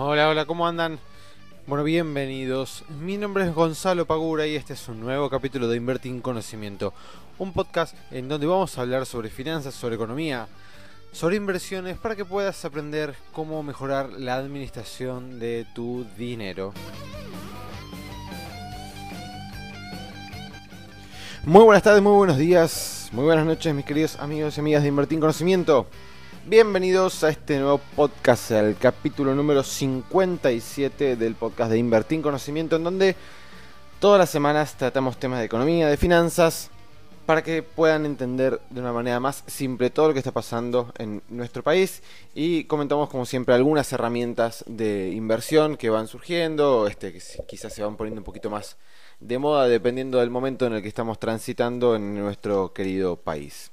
Hola, hola, ¿cómo andan? Bueno, bienvenidos. Mi nombre es Gonzalo Pagura y este es un nuevo capítulo de Invertir en Conocimiento, un podcast en donde vamos a hablar sobre finanzas, sobre economía, sobre inversiones para que puedas aprender cómo mejorar la administración de tu dinero. Muy buenas tardes, muy buenos días, muy buenas noches mis queridos amigos y amigas de Invertir en Conocimiento. Bienvenidos a este nuevo podcast, al capítulo número 57 del podcast de Invertir en Conocimiento, en donde todas las semanas tratamos temas de economía, de finanzas, para que puedan entender de una manera más simple todo lo que está pasando en nuestro país y comentamos como siempre algunas herramientas de inversión que van surgiendo, este, que quizás se van poniendo un poquito más de moda dependiendo del momento en el que estamos transitando en nuestro querido país.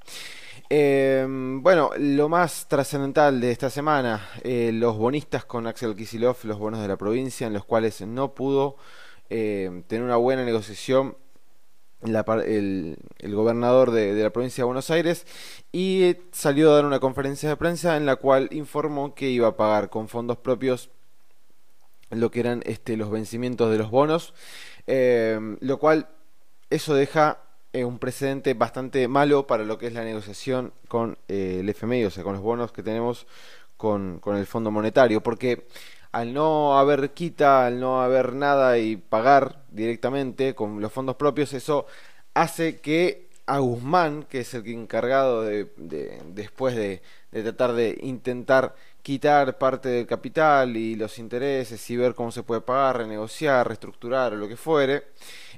Em, bueno, lo más trascendental de esta semana, eh, los bonistas con Axel Kisilov, los bonos de la provincia, en los cuales no pudo em, tener una buena negociación el, gobernador de, la provincia de Buenos Aires y salió a dar una conferencia de prensa en la cual informó que iba a pagar con fondos propios lo que eran este, los vencimientos de los bonos Em, lo cual eso deja eh, un precedente bastante malo para lo que es la negociación con eh, el FMI, o sea, con los bonos que tenemos con, con el Fondo Monetario, porque al no haber quita, al no haber nada y pagar directamente con los fondos propios, eso hace que a Guzmán, que es el encargado de, después de, de, tratar de intentar quitar parte del capital y los intereses y ver cómo se puede pagar, renegociar, reestructurar o lo que fuere,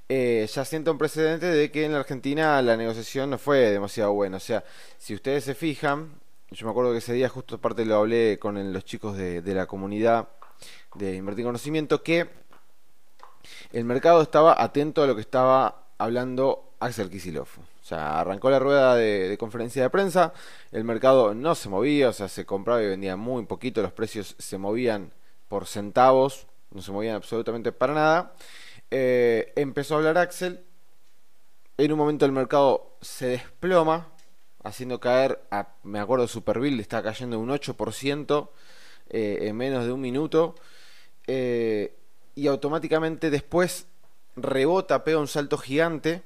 eh, ya sienta un precedente de que en la Argentina la negociación no fue demasiado buena. O sea, si ustedes se fijan, yo me acuerdo que ese día justo aparte lo hablé con los chicos de, la comunidad de Invertir Conocimiento, que el mercado estaba atento a lo que estaba hablando Axel Kisilov. O sea, arrancó la rueda de, conferencia de prensa, el mercado no se movía, o sea, se compraba y vendía muy poquito, los precios se movían por centavos, no se movían absolutamente para nada. Eh, empezó a hablar Axel, en un momento el mercado se desploma, haciendo caer, a, me acuerdo, Superbill está cayendo un 8% eh, en menos de un minuto, eh, y automáticamente después rebota, pega un salto gigante.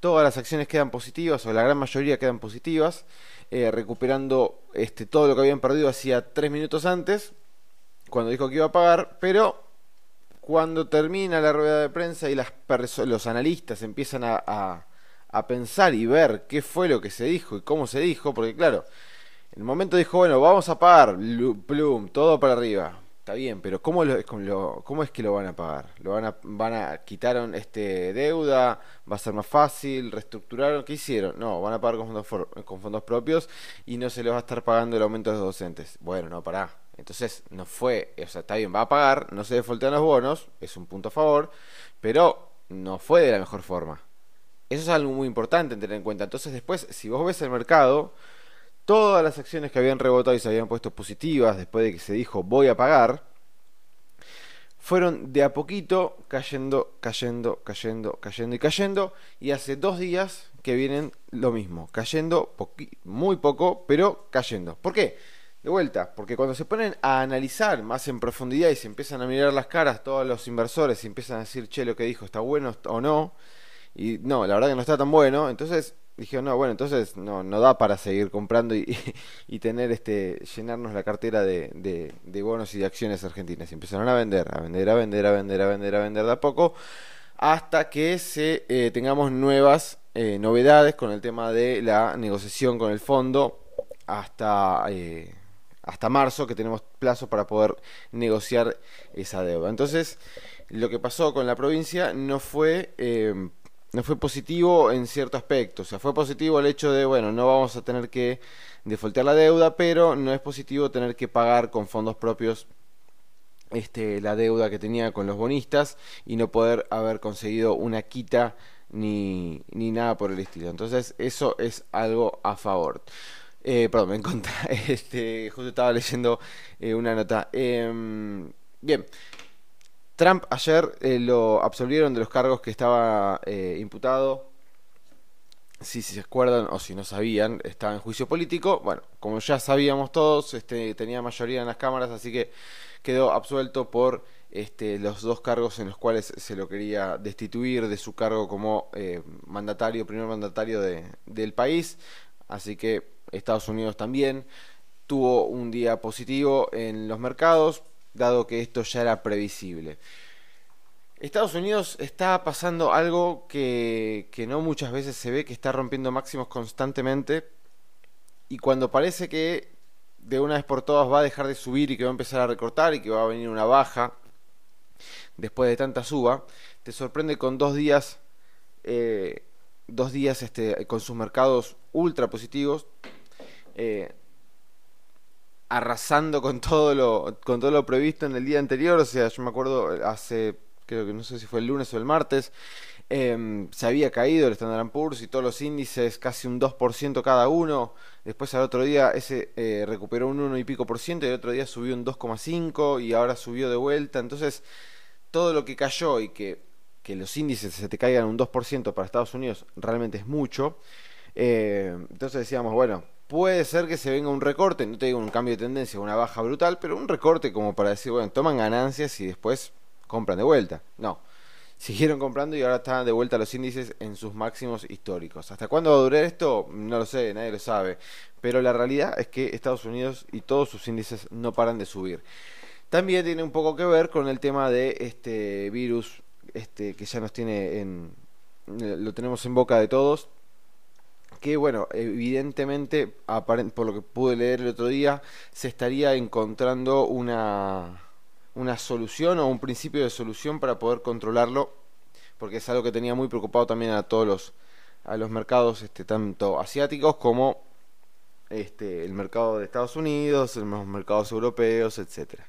Todas las acciones quedan positivas, o la gran mayoría quedan positivas, eh, recuperando este, todo lo que habían perdido hacía tres minutos antes, cuando dijo que iba a pagar, pero cuando termina la rueda de prensa y las los analistas empiezan a, a, pensar y ver qué fue lo que se dijo y cómo se dijo, porque claro, en el momento dijo, bueno, vamos a pagar, plum, todo para arriba está bien, pero ¿cómo, lo, ¿cómo es que lo van a pagar? ¿Lo van a, van a quitaron este deuda? ¿Va a ser más fácil? ¿Reestructuraron? ¿Qué hicieron? No, van a pagar con fondos, con fondos propios y no se les va a estar pagando el aumento de los docentes. Bueno, no, pará. Entonces, no fue, o sea, está bien, va a pagar, no se defoltean los bonos, es un punto a favor, pero no fue de la mejor forma. Eso es algo muy importante tener en cuenta. Entonces, después, si vos ves el mercado, todas las acciones que habían rebotado y se habían puesto positivas después de que se dijo voy a pagar, fueron de a poquito cayendo, cayendo, cayendo, cayendo y cayendo. Y hace dos días que vienen lo mismo, cayendo muy poco, pero cayendo. ¿Por qué? De vuelta, porque cuando se ponen a analizar más en profundidad y se empiezan a mirar las caras todos los inversores y empiezan a decir, che, lo que dijo está bueno o no, y no, la verdad que no está tan bueno, entonces dije, no, bueno, entonces no, no da para seguir comprando y, y tener este, llenarnos la cartera de, de, bonos y de acciones argentinas. Y empezaron a vender, a vender, a vender, a vender, a vender, a vender de a poco, hasta que se eh, tengamos nuevas eh, novedades con el tema de la negociación con el fondo hasta, eh, hasta marzo, que tenemos plazo para poder negociar esa deuda. Entonces, lo que pasó con la provincia no fue no fue positivo en cierto aspecto. O sea, fue positivo el hecho de, bueno, no vamos a tener que defoltear la deuda, pero no es positivo tener que pagar con fondos propios este, la deuda que tenía con los bonistas y no poder haber conseguido una quita ni, ni nada por el estilo. Entonces, eso es algo a favor. Eh, perdón, me encontré, este, justo estaba leyendo eh, una nota. Em, bien, Trump ayer eh, lo absolvieron de los cargos que estaba eh, imputado si, se acuerdan o si no sabían, estaba en juicio político. Bueno, como ya sabíamos todos, este, tenía mayoría en las cámaras, así que quedó absuelto por este, los dos cargos en los cuales se lo quería destituir de su cargo como mandatario, primer mandatario de, del país. Así que Estados Unidos también tuvo un día positivo en los mercados, dado que esto ya era previsible. Estados Unidos está pasando algo que, que, no muchas veces se ve, que está rompiendo máximos constantemente. Y cuando parece que de una vez por todas va a dejar de subir y que va a empezar a recortar y que va a venir una baja después de tanta suba, te sorprende con dos días, eh, dos días este, con sus mercados ultra positivos, eh, arrasando con todo lo, con todo lo previsto en el día anterior. O sea, yo me acuerdo hace, creo que no sé si fue el lunes o el martes, Em, se había caído el Standard Poor's y todos los índices casi un 2% cada uno. Después al otro día ese eh, recuperó un 1 y pico por ciento y el otro día subió un 2,5 y ahora subió de vuelta. Entonces todo lo que cayó y que, que los índices se te caigan un 2% para Estados Unidos realmente es mucho. Eh, entonces decíamos, bueno, puede ser que se venga un recorte, no te digo un cambio de tendencia, una baja brutal, pero un recorte como para decir, bueno, toman ganancias y después compran de vuelta. No siguieron comprando y ahora están de vuelta los índices en sus máximos históricos. ¿Hasta cuándo va a durar esto? No lo sé, nadie lo sabe. Pero la realidad es que Estados Unidos y todos sus índices no paran de subir. También tiene un poco que ver con el tema de este virus este, que ya nos tiene en. lo tenemos en boca de todos. Que bueno, evidentemente, por lo que pude leer el otro día, se estaría encontrando una una solución o un principio de solución para poder controlarlo, porque es algo que tenía muy preocupado también a todos los a los mercados este tanto asiáticos como este el mercado de Estados Unidos, los mercados europeos, etcétera.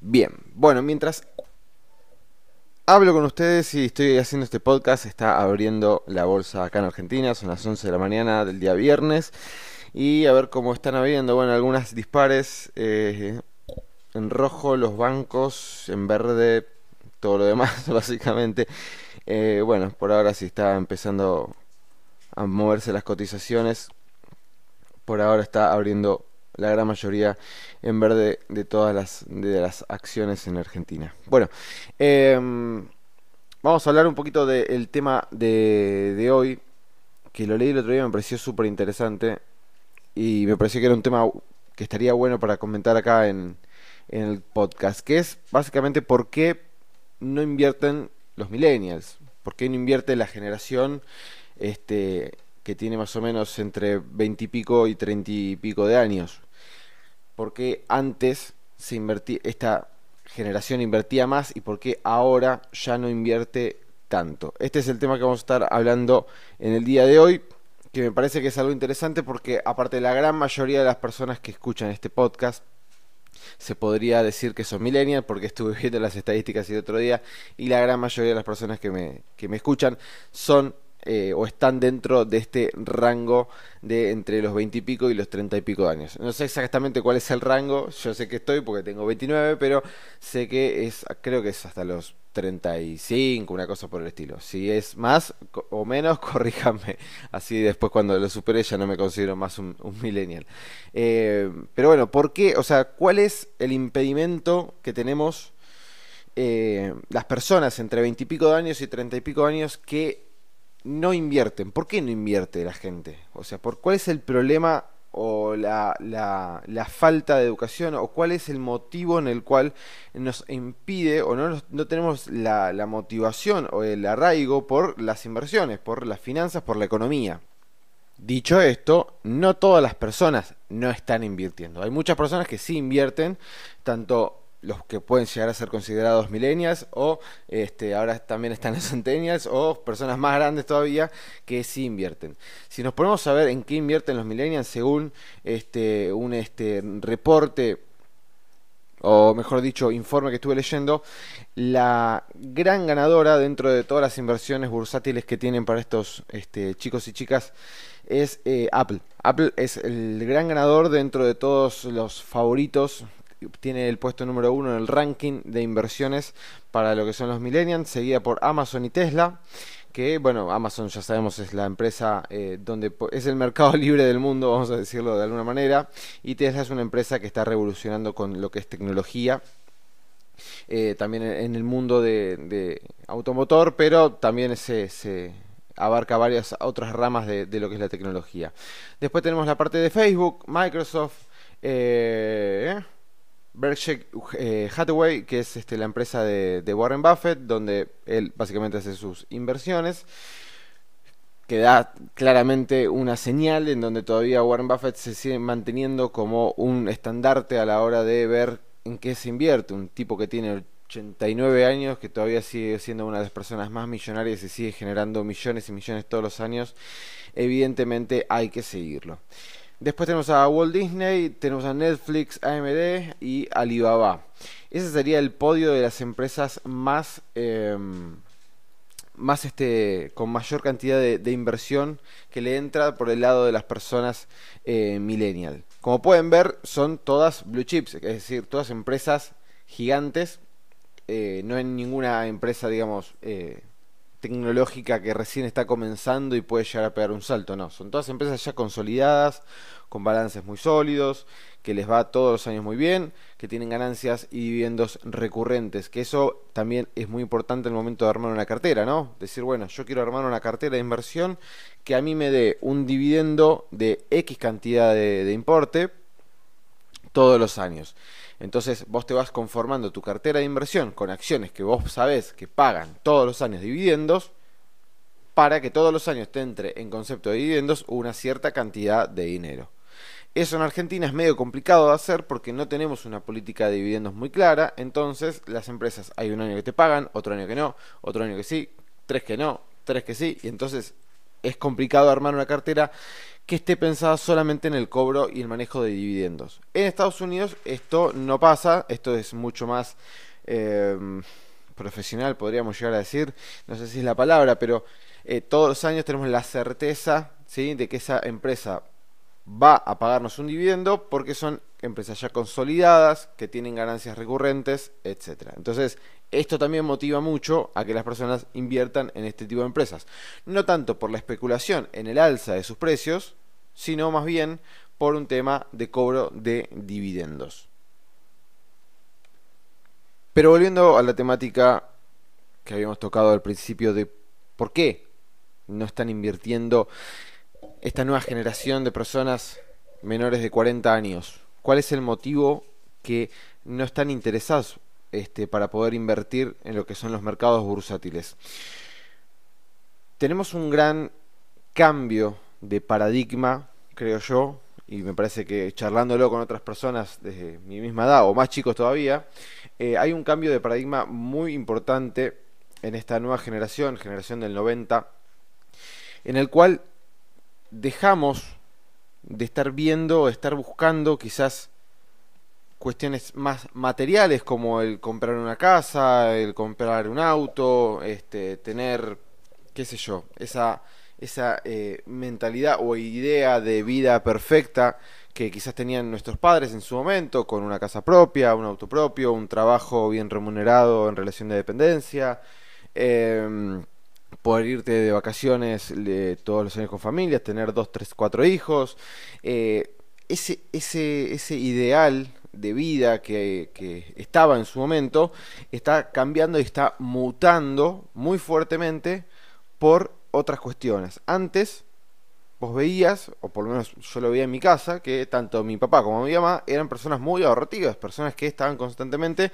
Bien, bueno, mientras hablo con ustedes y estoy haciendo este podcast, está abriendo la bolsa acá en Argentina, son las 11 de la mañana del día viernes y a ver cómo están habiendo, bueno, algunas dispares eh, en rojo los bancos, en verde todo lo demás, básicamente. Eh, bueno, por ahora sí está empezando a moverse las cotizaciones. Por ahora está abriendo la gran mayoría en verde de todas las, de las acciones en Argentina. Bueno, em, vamos a hablar un poquito del tema de, de hoy, que lo leí el otro día, me pareció súper interesante y me pareció que era un tema que estaría bueno para comentar acá en, en el podcast, que es básicamente por qué no invierten los millennials, por qué no invierte la generación este, que tiene más o menos entre 20 y pico y 30 y pico de años. Porque antes se invertía, esta generación invertía más y por qué ahora ya no invierte tanto. Este es el tema que vamos a estar hablando en el día de hoy, que me parece que es algo interesante porque aparte de la gran mayoría de las personas que escuchan este podcast, se podría decir que son millennials, porque estuve viendo las estadísticas el otro día, y la gran mayoría de las personas que me, que me escuchan son eh, o están dentro de este rango de entre los 20 y pico y los 30 y pico de años. No sé exactamente cuál es el rango, yo sé que estoy porque tengo 29, pero sé que es, creo que es hasta los 35, una cosa por el estilo. Si es más o menos, corríjame. Así después cuando lo supere ya no me considero más un, millennial. Eh, pero bueno, ¿por qué? O sea, ¿cuál es el impedimento que tenemos eh, las personas entre 20 y pico de años y 30 y pico de años que no invierten? ¿Por qué no invierte la gente? O sea, ¿por cuál es el problema o la, la, falta de educación o cuál es el motivo en el cual nos impide o no, no tenemos la, la motivación o el arraigo por las inversiones, por las finanzas, por la economía. Dicho esto, no todas las personas no están invirtiendo. Hay muchas personas que sí invierten, tanto los que pueden llegar a ser considerados millennials o este, ahora también están los centennials o personas más grandes todavía que sí invierten. Si nos ponemos a ver en qué invierten los millennials según este, un este, reporte o mejor dicho, informe que estuve leyendo, la gran ganadora dentro de todas las inversiones bursátiles que tienen para estos este, chicos y chicas es eh, Apple. Apple es el gran ganador dentro de todos los favoritos tiene el puesto número uno en el ranking de inversiones para lo que son los millennials, seguida por Amazon y Tesla, que bueno, Amazon ya sabemos es la empresa eh, donde es el mercado libre del mundo, vamos a decirlo de alguna manera, y Tesla es una empresa que está revolucionando con lo que es tecnología. Eh, también en el mundo de, automotor, pero también se, abarca varias otras ramas de, lo que es la tecnología. Después tenemos la parte de Facebook, Microsoft, eh, Berkshire eh, Hathaway, que es este, la empresa de, Warren Buffett, donde él básicamente hace sus inversiones, que da claramente una señal en donde todavía Warren Buffett se sigue manteniendo como un estandarte a la hora de ver en qué se invierte. Un tipo que tiene 89 años, que todavía sigue siendo una de las personas más millonarias y sigue generando millones y millones todos los años, evidentemente hay que seguirlo. Después tenemos a Walt Disney, tenemos a Netflix, AMD y Alibaba. Ese sería el podio de las empresas más, em, más este, con mayor cantidad de, inversión que le entra por el lado de las personas eh, millennial. Como pueden ver, son todas blue chips, es decir, todas empresas gigantes. Eh, no hay ninguna empresa, digamos, eh, tecnológica que recién está comenzando y puede llegar a pegar un salto, no, son todas empresas ya consolidadas, con balances muy sólidos, que les va todos los años muy bien, que tienen ganancias y dividendos recurrentes, que eso también es muy importante en el momento de armar una cartera, ¿no? Decir, bueno, yo quiero armar una cartera de inversión que a mí me dé un dividendo de X cantidad de, de importe todos los años. Entonces vos te vas conformando tu cartera de inversión con acciones que vos sabés que pagan todos los años dividendos para que todos los años te entre en concepto de dividendos una cierta cantidad de dinero. Eso en Argentina es medio complicado de hacer porque no tenemos una política de dividendos muy clara, entonces las empresas hay un año que te pagan, otro año que no, otro año que sí, tres que no, tres que sí, y entonces es complicado armar una cartera que esté pensada solamente en el cobro y el manejo de dividendos. En Estados Unidos esto no pasa, esto es mucho más em, profesional, podríamos llegar a decir, no sé si es la palabra, pero eh, todos los años tenemos la certeza de que esa empresa va a pagarnos un dividendo porque son empresas ya consolidadas, que tienen ganancias recurrentes, etc. Entonces, esto también motiva mucho a que las personas inviertan en este tipo de empresas. No tanto por la especulación en el alza de sus precios, sino más bien por un tema de cobro de dividendos. Pero volviendo a la temática que habíamos tocado al principio de por qué no están invirtiendo esta nueva generación de personas menores de 40 años. ¿Cuál es el motivo que no están interesados este, para poder invertir en lo que son los mercados bursátiles. Tenemos un gran cambio de paradigma, creo yo, y me parece que charlándolo con otras personas de mi misma edad o más chicos todavía, eh, hay un cambio de paradigma muy importante en esta nueva generación, generación del 90, en el cual dejamos de estar viendo, estar buscando quizás cuestiones más materiales como el comprar una casa, el comprar un auto, este, tener, qué sé yo, esa, esa eh, mentalidad o idea de vida perfecta que quizás tenían nuestros padres en su momento, con una casa propia, un auto propio, un trabajo bien remunerado en relación de dependencia, em, poder irte de vacaciones todos los años con familias, tener dos, tres, cuatro hijos. Eh, ese, ese, ese ideal de vida que, estaba en su momento está cambiando y está mutando muy fuertemente por otras cuestiones. Antes vos veías, o por lo menos yo lo veía en mi casa, que tanto mi papá como mi mamá eran personas muy ahorrativas, personas que estaban constantemente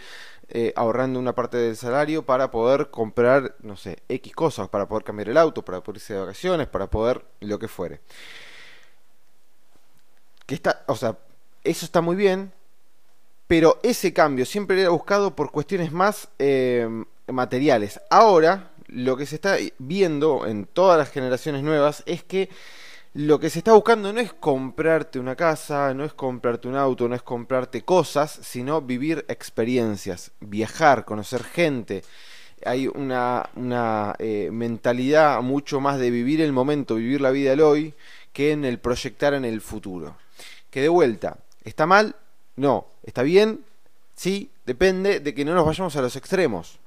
eh, ahorrando una parte del salario para poder comprar, no sé, X cosas, para poder cambiar el auto, para poder irse de vacaciones, para poder lo que fuere. Que está, o sea, eso está muy bien, pero ese cambio siempre era buscado por cuestiones más eh, materiales. Ahora, lo que se está viendo en todas las generaciones nuevas es que lo que se está buscando no es comprarte una casa, no es comprarte un auto, no es comprarte cosas, sino vivir experiencias, viajar, conocer gente. Hay una, una eh, mentalidad mucho más de vivir el momento, vivir la vida del hoy, que en el proyectar en el futuro. Que de vuelta, ¿está mal? No, ¿está bien? Sí, depende de que no nos vayamos a los extremos.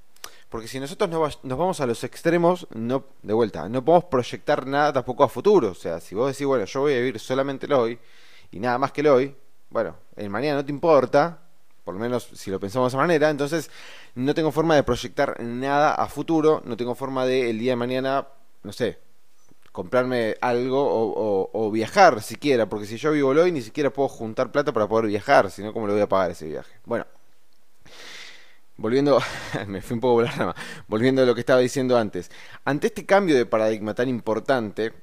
Porque si nosotros nos vamos a los extremos, no, de vuelta, no podemos proyectar nada tampoco a futuro. O sea, si vos decís, bueno, yo voy a vivir solamente el hoy y nada más que el hoy, bueno, el mañana no te importa, por lo menos si lo pensamos de esa manera, entonces no tengo forma de proyectar nada a futuro, no tengo forma de el día de mañana, no sé, comprarme algo o, viajar siquiera, porque si yo vivo hoy ni siquiera puedo juntar plata para poder viajar, sino cómo le voy a pagar ese viaje. Bueno, volviendo, me fui un poco volviendo a lo que estaba diciendo antes, ante este cambio de paradigma tan importante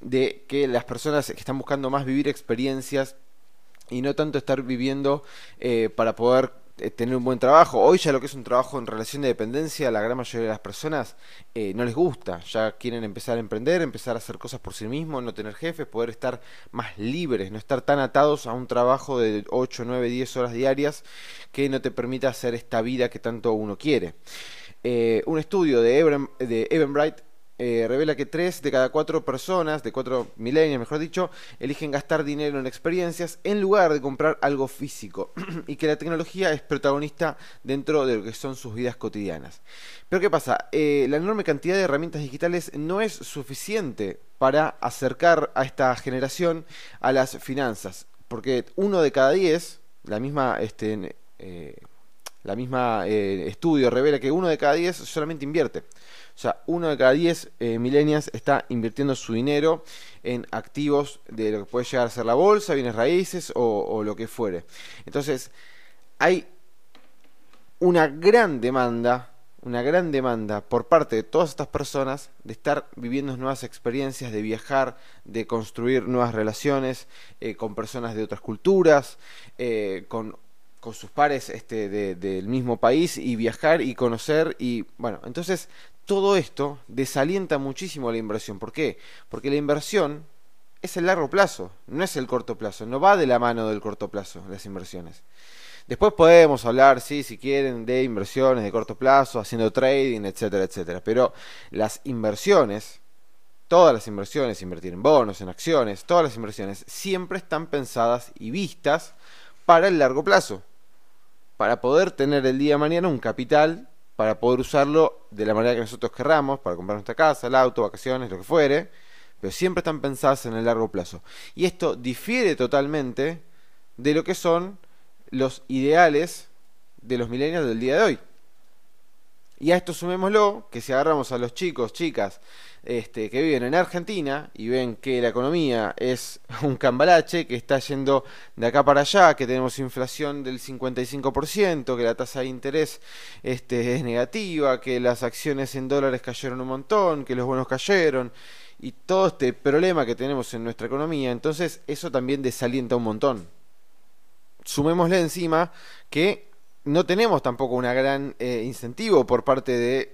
de que las personas que están buscando más vivir experiencias y no tanto estar viviendo eh, para poder tener un buen trabajo. Hoy ya lo que es un trabajo en relación de dependencia, la gran mayoría de las personas eh, no les gusta. Ya quieren empezar a emprender, empezar a hacer cosas por sí mismos, no tener jefes, poder estar más libres, no estar tan atados a un trabajo de 8, 9, 10 horas diarias que no te permita hacer esta vida que tanto uno quiere. un estudio de, Eben, de eh, revela que 3 de cada 4 personas, de 4 milenios mejor dicho, eligen gastar dinero en experiencias en lugar de comprar algo físico y que la tecnología es protagonista dentro de lo que son sus vidas cotidianas. Pero ¿qué pasa? Eh, la enorme cantidad de herramientas digitales no es suficiente para acercar a esta generación a las finanzas, porque uno de cada 10, la misma... Este, eh, la misma estudio revela que uno de cada 10 solamente invierte. O sea, uno de cada diez eh, millennials está invirtiendo su dinero en activos de lo que puede llegar a ser la bolsa, bienes raíces o, lo que fuere. Entonces, hay una gran demanda una gran demanda por parte de todas estas personas de estar viviendo nuevas experiencias, de viajar, de construir nuevas relaciones eh, con personas de otras culturas, eh, con, con, sus pares este, del mismo país y viajar y conocer y bueno, entonces todo esto desalienta muchísimo la inversión. ¿Por qué? Porque la inversión es el largo plazo, no es el corto plazo, no va de la mano del corto plazo las inversiones. Después podemos hablar, sí, si quieren, de inversiones de corto plazo, haciendo trading, etcétera, etcétera. Pero las inversiones, todas las inversiones, invertir en bonos, en acciones, todas las inversiones, siempre están pensadas y vistas para el largo plazo. Para poder tener el día de mañana un capital para poder usarlo de la manera que nosotros querramos, para comprar nuestra casa, el auto, vacaciones, lo que fuere, pero siempre están pensadas en el largo plazo. Y esto difiere totalmente de lo que son los ideales de los millennials del día de hoy. Y a esto sumémoslo, que si agarramos a los chicos, chicas, este, que viven en Argentina y ven que la economía es un cambalache, que está yendo de acá para allá, que tenemos inflación del 55%, que la tasa de interés este, es negativa, que las acciones en dólares cayeron un montón, que los bonos cayeron, y todo este problema que tenemos en nuestra economía, entonces eso también desalienta un montón. Sumémosle encima que no tenemos tampoco una gran eh, incentivo por parte de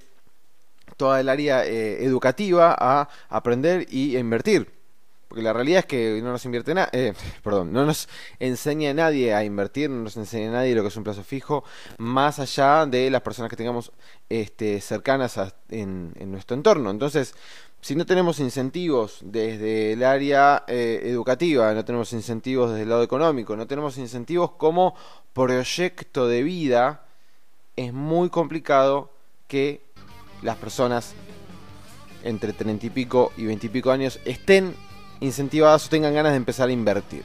toda el área eh, educativa a aprender y invertir. Porque la realidad es que no nos invierte nada, eh, perdón, no nos enseña nadie a invertir, no nos enseña nadie lo que es un plazo fijo, más allá de las personas que tengamos este, cercanas en, nuestro entorno. Entonces, si no tenemos incentivos desde el área educativa, no tenemos incentivos desde el lado económico, no tenemos incentivos como proyecto de vida, es muy complicado que las personas entre 30 y pico y 20 y pico años estén incentivadas o tengan ganas de empezar a invertir.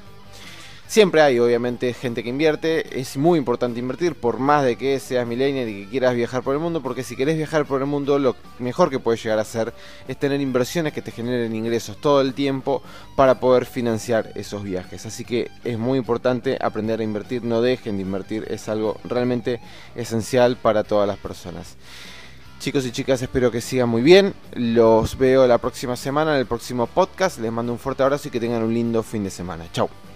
Siempre hay, obviamente, gente que invierte. Es muy importante invertir, por más de que seas millennial y que quieras viajar por el mundo, porque si querés viajar por el mundo, lo mejor que puedes llegar a hacer es tener inversiones que te generen ingresos todo el tiempo para poder financiar esos viajes. Así que es muy importante aprender a invertir. No dejen de invertir, es algo realmente esencial para todas las personas. Chicos y chicas, espero que sigan muy bien. Los veo la próxima semana en el próximo podcast. Les mando un fuerte abrazo y que tengan un lindo fin de semana. Chao.